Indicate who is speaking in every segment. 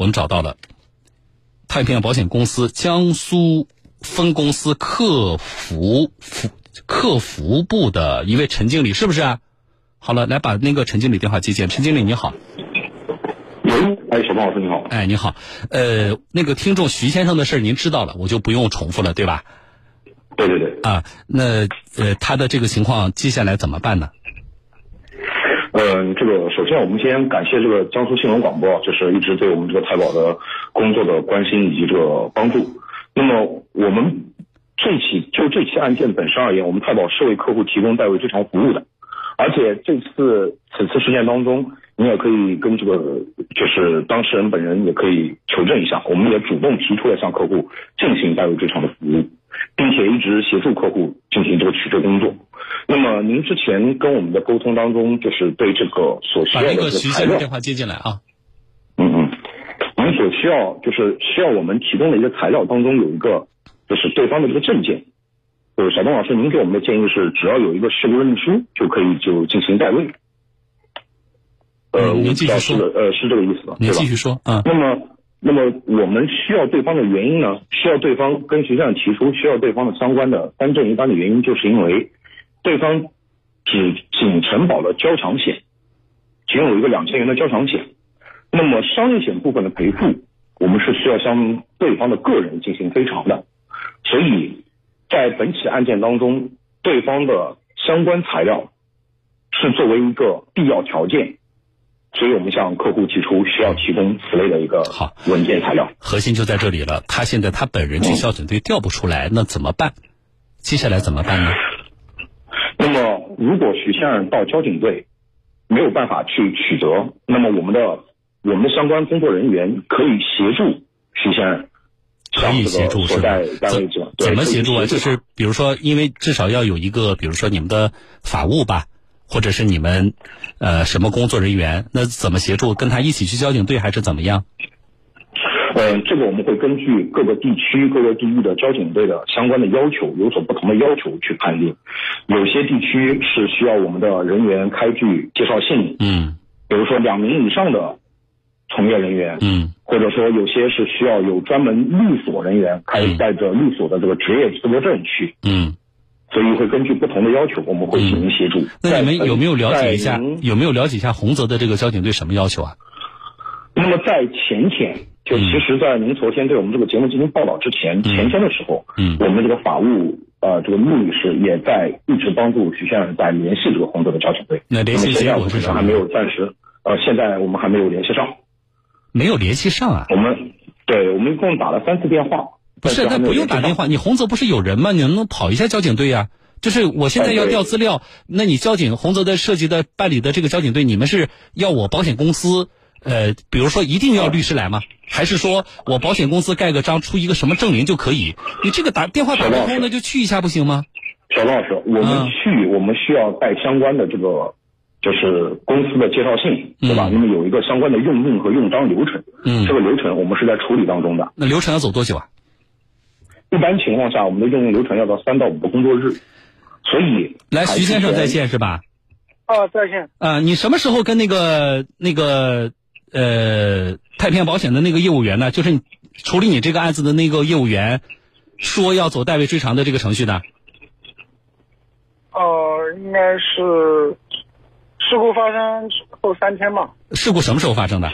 Speaker 1: 我们找到了太平洋保险公司江苏分公司客服服客服部的一位陈经理，是不是啊？好了，来把那个陈经理电话接见。陈经理你好，
Speaker 2: 喂，哎，小胖老师你好，
Speaker 1: 哎你好，呃，那个听众徐先生的事儿您知道了，我就不用重复了，对吧？
Speaker 2: 对对对，
Speaker 1: 啊，那呃他的这个情况接下来怎么办呢？
Speaker 2: 嗯，这个首先我们先感谢这个江苏新闻广播，就是一直对我们这个太保的工作的关心以及这个帮助。那么我们这起就这起案件本身而言，我们太保是为客户提供代位追偿服务的，而且这次此次事件当中，你也可以跟这个就是当事人本人也可以求证一下，我们也主动提出了向客户进行代位追偿的服务，并且一直协助客户进行这个取证工作。那么您之前跟我们的沟通当中，就是对这个所需要的这
Speaker 1: 把那个徐
Speaker 2: 个材料，
Speaker 1: 先生电话接进来啊。
Speaker 2: 嗯嗯，您所需要就是需要我们提供的一个材料当中有一个就是对方的这个证件。就是，小东老师，您给我们的建议是，只要有一个事故认定书就可以就进行代位。呃，
Speaker 1: 嗯您
Speaker 2: 我
Speaker 1: 继续说
Speaker 2: 呃，是这个意思吧？
Speaker 1: 您继续说，啊
Speaker 2: 那么，那么我们需要对方的原因呢？需要对方跟徐先生提出需要对方的相关的单证一单的原因，就是因为对方只仅承保了交强险，仅有一个两千元的交强险。那么商业险部分的赔付，我们是需要向对方的个人进行赔偿的。所以在本起案件当中，对方的相关材料是作为一个必要条件，所以我们向客户提出需要提供此类的一个
Speaker 1: 好
Speaker 2: 文件材料。
Speaker 1: 核心就在这里了。他现在他本人去交警队调不出来，那怎么办？接下来怎么办呢？
Speaker 2: 那么，如果徐先生到交警队没有办法去取得，那么我们的我们的相关工作人员可以协助徐先生
Speaker 1: 可以协助是吧怎怎么协助啊？就是比如说，因为至少要有一个，比如说你们的法务吧，或者是你们呃什么工作人员，那怎么协助？跟他一起去交警队还是怎么样？
Speaker 2: 嗯，这个我们会根据各个地区、各个地域的交警队的相关的要求，有所不同的要求去判定。有些地区是需要我们的人员开具介绍信，
Speaker 1: 嗯
Speaker 2: 比如说两名以上的从业人员，
Speaker 1: 嗯
Speaker 2: 或者说有些是需要有专门律所人员开
Speaker 1: 嗯
Speaker 2: 带着律所的这个职业资格证去，
Speaker 1: 嗯。
Speaker 2: 所以会根据不同的要求，我们会进行协助。
Speaker 1: 那你们有没有了解一下？有没有了解一下洪泽的这个交警队什么要求啊？
Speaker 2: 那么在前天，就
Speaker 1: 嗯
Speaker 2: 其实，在您昨天对我们这个节目进行报道之前，前天的时候，
Speaker 1: 嗯
Speaker 2: 我们的这个法务呃这个穆女士也在一直帮助徐先生在联系这个洪泽的交警队。
Speaker 1: 那联系结果是什么
Speaker 2: 还没有暂时呃，现在我们还没有联系上。
Speaker 1: 没有联系上啊？
Speaker 2: 我们对我们一共打了三次电话，
Speaker 1: 不是，那不用打电
Speaker 2: 话。
Speaker 1: 你洪泽不是有人吗？你能不能跑一下交警队呀、就是我现在要调资料，那你交警洪泽的涉及的办理的这个交警队，你们是要我保险公司，呃，比如说一定要律师来吗？还是说我保险公司盖个章，出一个什么证明就可以？你这个打电话打不通，那就去一下不行吗？
Speaker 2: 小龙老师，我们
Speaker 1: 嗯
Speaker 2: 去，我们需要带相关的这个，就是公司的介绍信，对吧？
Speaker 1: 嗯
Speaker 2: 那么有一个相关的用印和用章流程，
Speaker 1: 嗯
Speaker 2: 这个流程我们是在处理当中的。
Speaker 1: 那流程要走多久啊？
Speaker 2: 一般情况下，我们的用印流程要到三到五个工作日，所以
Speaker 1: 来，徐先生在
Speaker 2: 线。
Speaker 1: 是吧？
Speaker 3: 啊，在线。
Speaker 1: 啊、你什么时候跟那个那个呃太平洋保险的那个业务员呢？就是你处理你这个案子的那个业务员，说要走代位追偿的这个程序的？
Speaker 3: 哦，应该是事故发生后三天吧，
Speaker 1: 事故什么时候发生的？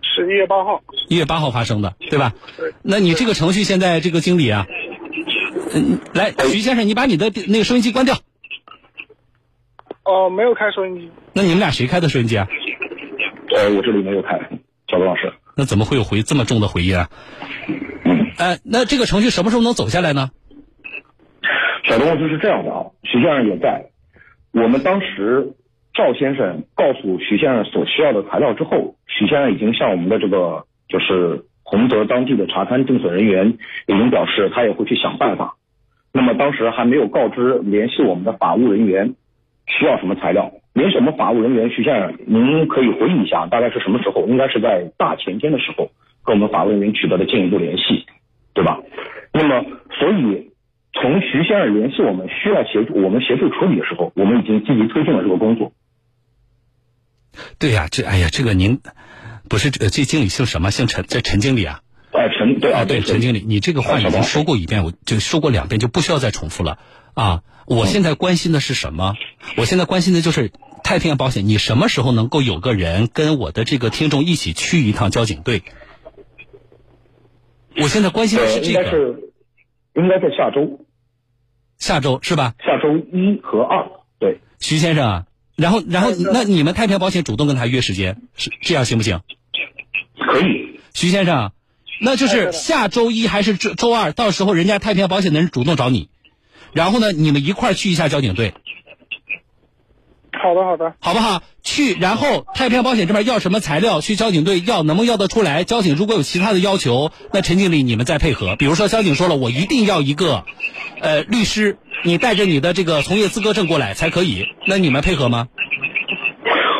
Speaker 3: 十一月八号。
Speaker 1: 一月八号发生的，对吧？那你这个程序现在这个经理啊，嗯，来，徐先生，你把你的那个收音机关掉。
Speaker 3: 哦，没有开收音机。
Speaker 1: 那你们俩谁开的收音机啊？
Speaker 2: 呃，我这里没有开，小罗老师。
Speaker 1: 那怎么会有回这么重的回音啊？哎，那这个程序什么时候能走下来呢？
Speaker 2: 小东就是这样的啊，徐先生也在。我们当时赵先生告诉徐先生所需要的材料之后，徐先生已经向我们的这个就是洪泽当地的查勘定损人员已经表示，他也会去想办法。那么当时还没有告知联系我们的法务人员需要什么材料。联系我们法务人员，徐先生，您可以回忆一下，大概是什么时候？应该是在大前天的时候，跟我们法务人员取得了进一步联系，对吧？那么，所以从徐先生联系我们需要协助我们协助处理的时候，我们已经积极推进了这个工作。
Speaker 1: 对呀、这哎呀，这个您不是这这经理姓什么？姓陈，这陈经理啊？
Speaker 2: 哎，陈对啊，
Speaker 1: 对，陈经理，你这个话已经说过一遍，我就说过两遍，就不需要再重复了啊！我现在关心的是什么？我现在关心的就是太平洋保险，你什么时候能够有个人跟我的这个听众一起去一趟交警队？我现在关心的是这个。
Speaker 2: 应该是，应该在下周。
Speaker 1: 下周是吧？
Speaker 2: 下周一和二，对。
Speaker 1: 徐先生，然后，然后，那你们太平洋保险主动跟他约时间，是这样行不行？
Speaker 2: 可以。
Speaker 1: 徐先生，那就是下周一还是周周二？到时候人家太平洋保险的人主动找你，然后呢，你们一块儿去一下交警队。
Speaker 3: 好的，好的，
Speaker 1: 好不好？去，然后太平洋保险这边要什么材料，去交警队要，能不能要得出来？交警如果有其他的要求，那陈经理你们再配合。比如说交警说了，我一定要一个，呃，律师，你带着你的这个从业资格证过来才可以，那你们配合吗？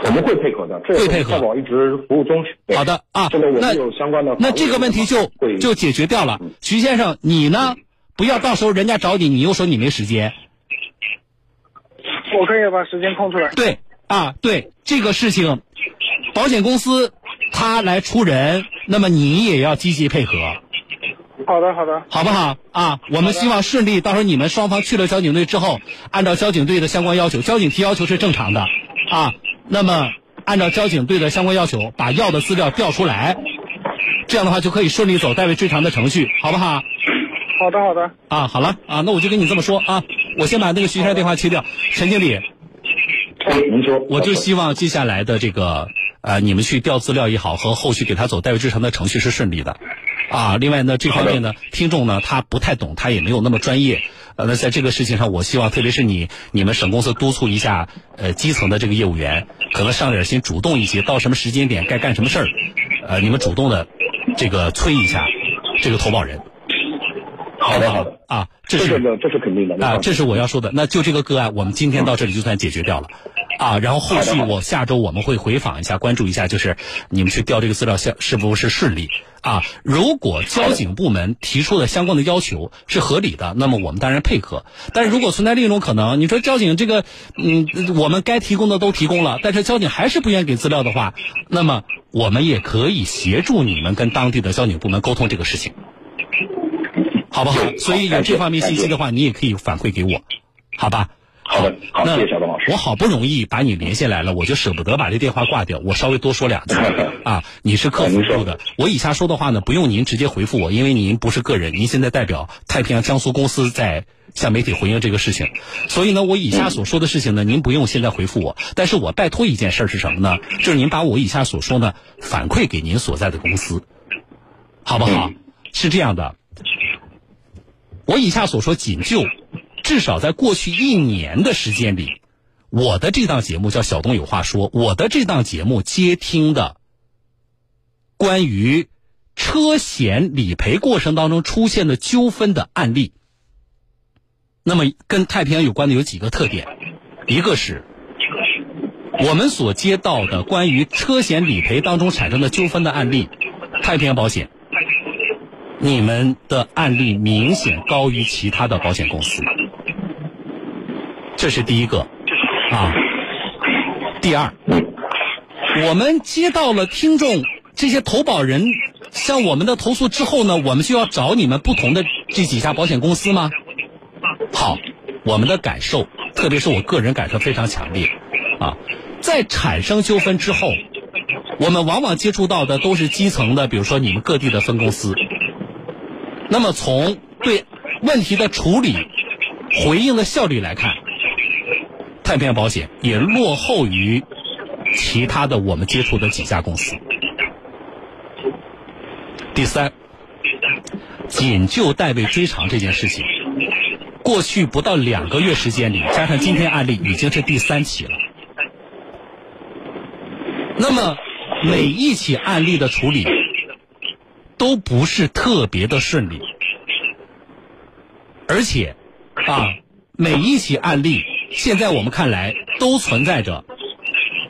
Speaker 2: 我们会配合的，
Speaker 1: 会配合。
Speaker 2: 太保一直服务中。
Speaker 1: 好的啊，
Speaker 2: 这个我们有相关的。
Speaker 1: 那这个问题就就解决掉了。徐先生，你呢？不要到时候人家找你，你又说你没时间。
Speaker 3: 我可以把时间空出来。
Speaker 1: 对啊，对这个事情，保险公司他来出人，那么你也要积极配合。
Speaker 3: 好的，好的，
Speaker 1: 好不好啊？我们希望顺利。到时候你们双方去了交警队之后，按照交警队的相关要求，交警提要求是正常的啊。那么按照交警队的相关要求，把要的资料调出来，这样的话就可以顺利走代位追偿的程序，好不好？
Speaker 3: 好的，好的。
Speaker 1: 啊，好了啊，那我就跟你这么说啊。我先把那个徐先生电话切掉，陈经理，
Speaker 2: 您说，
Speaker 1: 我就希望接下来的这个呃，你们去调资料也好，和后续给他走代位追偿的程序是顺利的，啊，另外呢，这方面呢，听众呢他不太懂，他也没有那么专业，呃，那在这个事情上，我希望特别是你你们省公司督促一下，呃，基层的这个业务员，可能上点心，主动一些，到什么时间点该干什么事儿，呃，你们主动的这个催一下这个投保人。
Speaker 2: 好的好的。
Speaker 1: 啊，这
Speaker 2: 是这是肯定的
Speaker 1: 啊，这是我要说的。那就这个个案，我们今天到这里就算解决掉了，啊，然后后续我下周我们会回访一下，关注一下，就是你们去调这个资料是是不是顺利啊？如果交警部门提出的相关的要求是合理的，那么我们当然配合。但是如果存在另一种可能，你说交警这个，嗯，我们该提供的都提供了，但是交警还是不愿意给资料的话，那么我们也可以协助你们跟当地的交警部门沟通这个事情。好不好？所以有这方面信息的话，你也可以反馈给我，好吧？
Speaker 2: 好的，好，谢谢小东老师。
Speaker 1: 我好不容易把你连线来了，我就舍不得把这电话挂掉。我稍微多说两句 啊，你是客服部的，我以下说的话呢，不用您直接回复我，因为您不是个人，您现在代表太平洋江苏公司在向媒体回应这个事情，所以呢，我以下所说的事情呢，您不用现在回复我，但是我拜托一件事是什么呢？就是您把我以下所说呢反馈给您所在的公司，好不好？是这样的。我以下所说仅就，至少在过去一年的时间里，我的这档节目叫《小东有话说》，我的这档节目接听的关于车险理赔过程当中出现的纠纷的案例，那么跟太平洋有关的有几个特点，一个是，我们所接到的关于车险理赔当中产生的纠纷的案例，太平洋保险。你们的案例明显高于其他的保险公司，这是第一个，啊。第二，我们接到了听众这些投保人向我们的投诉之后呢，我们就要找你们不同的这几家保险公司吗？好，我们的感受，特别是我个人感受非常强烈，啊，在产生纠纷之后，我们往往接触到的都是基层的，比如说你们各地的分公司。那么从对问题的处理、回应的效率来看，太平洋保险也落后于其他的我们接触的几家公司。第三，仅就代位追偿这件事情，过去不到两个月时间里，加上今天案例，已经是第三起了。那么每一起案例的处理。都不是特别的顺利，而且，啊，每一起案例，现在我们看来都存在着，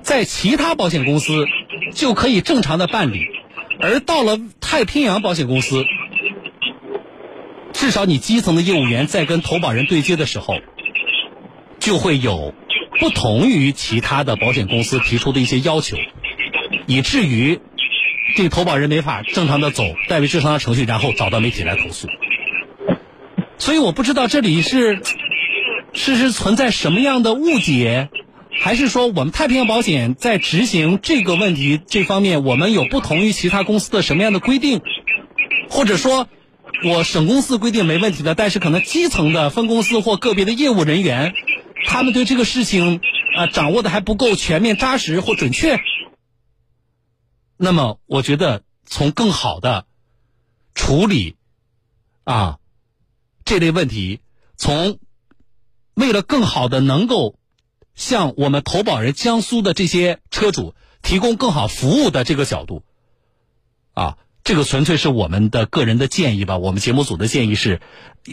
Speaker 1: 在其他保险公司就可以正常的办理，而到了太平洋保险公司，至少你基层的业务员在跟投保人对接的时候，就会有不同于其他的保险公司提出的一些要求，以至于。这投保人没法正常的走代为治偿的程序，然后找到媒体来投诉。所以我不知道这里是是是存在什么样的误解，还是说我们太平洋保险在执行这个问题这方面，我们有不同于其他公司的什么样的规定，或者说，我省公司规定没问题的，但是可能基层的分公司或个别的业务人员，他们对这个事情啊掌握的还不够全面、扎实或准确。那么，我觉得从更好的处理啊这类问题，从为了更好的能够向我们投保人江苏的这些车主提供更好服务的这个角度，啊，这个纯粹是我们的个人的建议吧。我们节目组的建议是，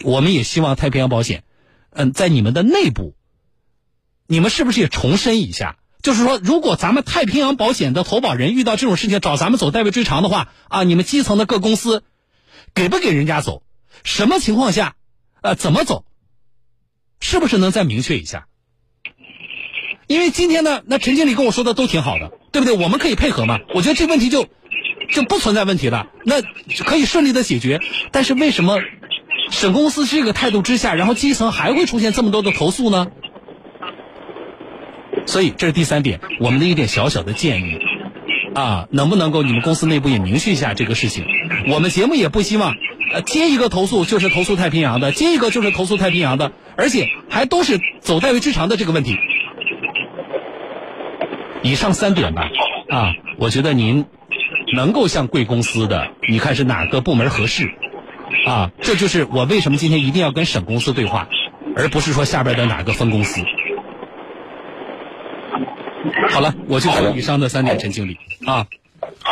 Speaker 1: 我们也希望太平洋保险，嗯，在你们的内部，你们是不是也重申一下？就是说，如果咱们太平洋保险的投保人遇到这种事情找咱们走代位追偿的话，啊，你们基层的各公司给不给人家走？什么情况下？呃，怎么走？是不是能再明确一下？因为今天呢，那陈经理跟我说的都挺好的，对不对？我们可以配合嘛？我觉得这问题就就不存在问题了，那可以顺利的解决。但是为什么省公司这个态度之下，然后基层还会出现这么多的投诉呢？所以这是第三点，我们的一点小小的建议啊，能不能够你们公司内部也明确一下这个事情？我们节目也不希望，呃，接一个投诉就是投诉太平洋的，接一个就是投诉太平洋的，而且还都是走代为追偿的这个问题。以上三点吧，啊，我觉得您能够向贵公司的，你看是哪个部门合适？啊，这就是我为什么今天一定要跟省公司对话，而不是说下边的哪个分公司。好了，我就说以上的三点，陈经理啊。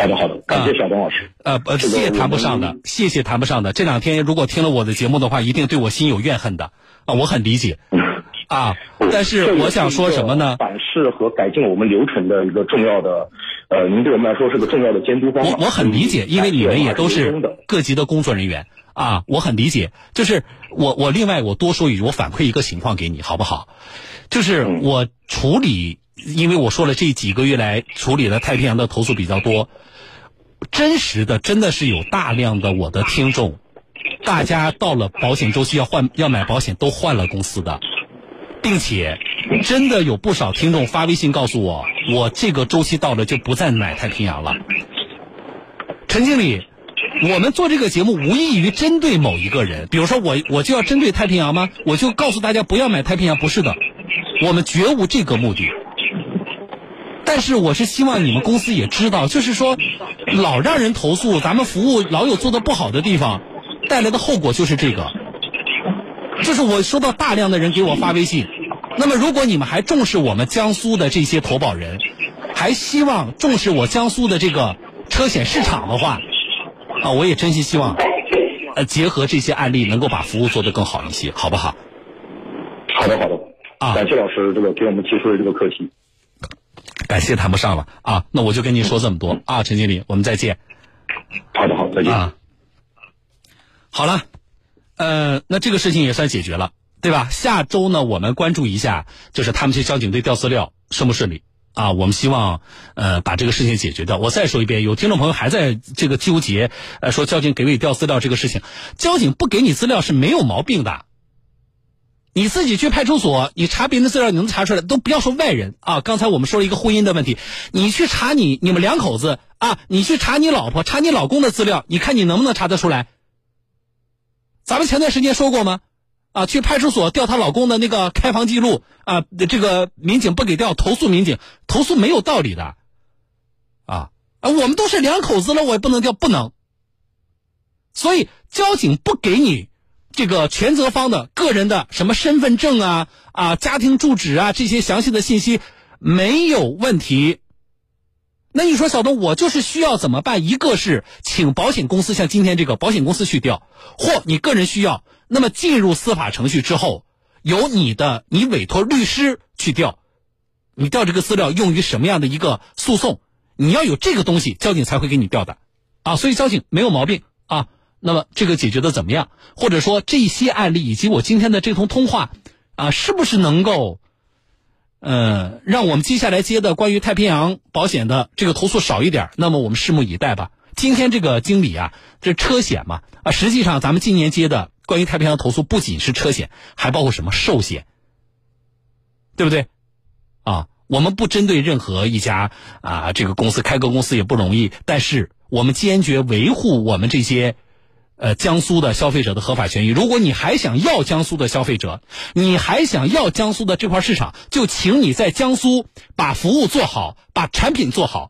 Speaker 2: 好的，好的，感谢小东老师。
Speaker 1: 呃，呃，谢谢谈不上的，谢谢谈不上的。这两天如果听了我的节目的话，一定对我心有怨恨的啊，我很理解 啊。但是我想说什么呢？
Speaker 2: 反噬和改进我们流程的一个重要的，呃，您对我们来说是个重要的监督方法。
Speaker 1: 我我很理解，因为你们也都是各级的工作人员啊，我很理解。就是我我另外我多说一句，我反馈一个情况给你，好不好？就是我处理。因为我说了，这几个月来处理了太平洋的投诉比较多，真实的真的是有大量的我的听众，大家到了保险周期要换要买保险都换了公司的，并且真的有不少听众发微信告诉我，我这个周期到了就不再买太平洋了。陈经理，我们做这个节目无异于针对某一个人，比如说我我就要针对太平洋吗？我就告诉大家不要买太平洋？不是的，我们绝无这个目的。但是我是希望你们公司也知道，就是说，老让人投诉，咱们服务老有做的不好的地方，带来的后果就是这个。就是我收到大量的人给我发微信，那么如果你们还重视我们江苏的这些投保人，还希望重视我江苏的这个车险市场的话，啊，我也真心希望，呃，结合这些案例，能够把服务做得更好一些，好不好？
Speaker 2: 好的，好的。啊，感谢老师这个给我们提出的这个课题。
Speaker 1: 感谢谈不上了啊，那我就跟您说这么多啊，陈经理，我们再见。
Speaker 2: 好的，好，再见。
Speaker 1: 啊，好了，呃，那这个事情也算解决了，对吧？下周呢，我们关注一下，就是他们去交警队调资料顺不顺利啊？我们希望呃把这个事情解决掉。我再说一遍，有听众朋友还在这个纠结，呃，说交警给不给调资料这个事情，交警不给你资料是没有毛病的。你自己去派出所，你查别人的资料，你能查出来？都不要说外人啊！刚才我们说了一个婚姻的问题，你去查你你们两口子啊，你去查你老婆、查你老公的资料，你看你能不能查得出来？咱们前段时间说过吗？啊，去派出所调她老公的那个开房记录啊，这个民警不给调，投诉民警，投诉没有道理的，啊啊，我们都是两口子了，我也不能调，不能。所以交警不给你。这个全责方的个人的什么身份证啊啊家庭住址啊这些详细的信息没有问题。那你说小东，我就是需要怎么办？一个是请保险公司像今天这个保险公司去调，或你个人需要，那么进入司法程序之后，由你的你委托律师去调，你调这个资料用于什么样的一个诉讼？你要有这个东西，交警才会给你调的啊。所以交警没有毛病。那么这个解决的怎么样？或者说这些案例以及我今天的这通通话，啊，是不是能够呃，让我们接下来接的关于太平洋保险的这个投诉少一点，那么我们拭目以待吧。今天这个经理啊，这车险嘛啊，实际上咱们今年接的关于太平洋投诉不仅是车险，还包括什么寿险，对不对？啊，我们不针对任何一家啊这个公司，开个公司也不容易，但是我们坚决维护我们这些。呃，江苏的消费者的合法权益，如果你还想要江苏的消费者，你还想要江苏的这块市场，就请你在江苏把服务做好，把产品做好，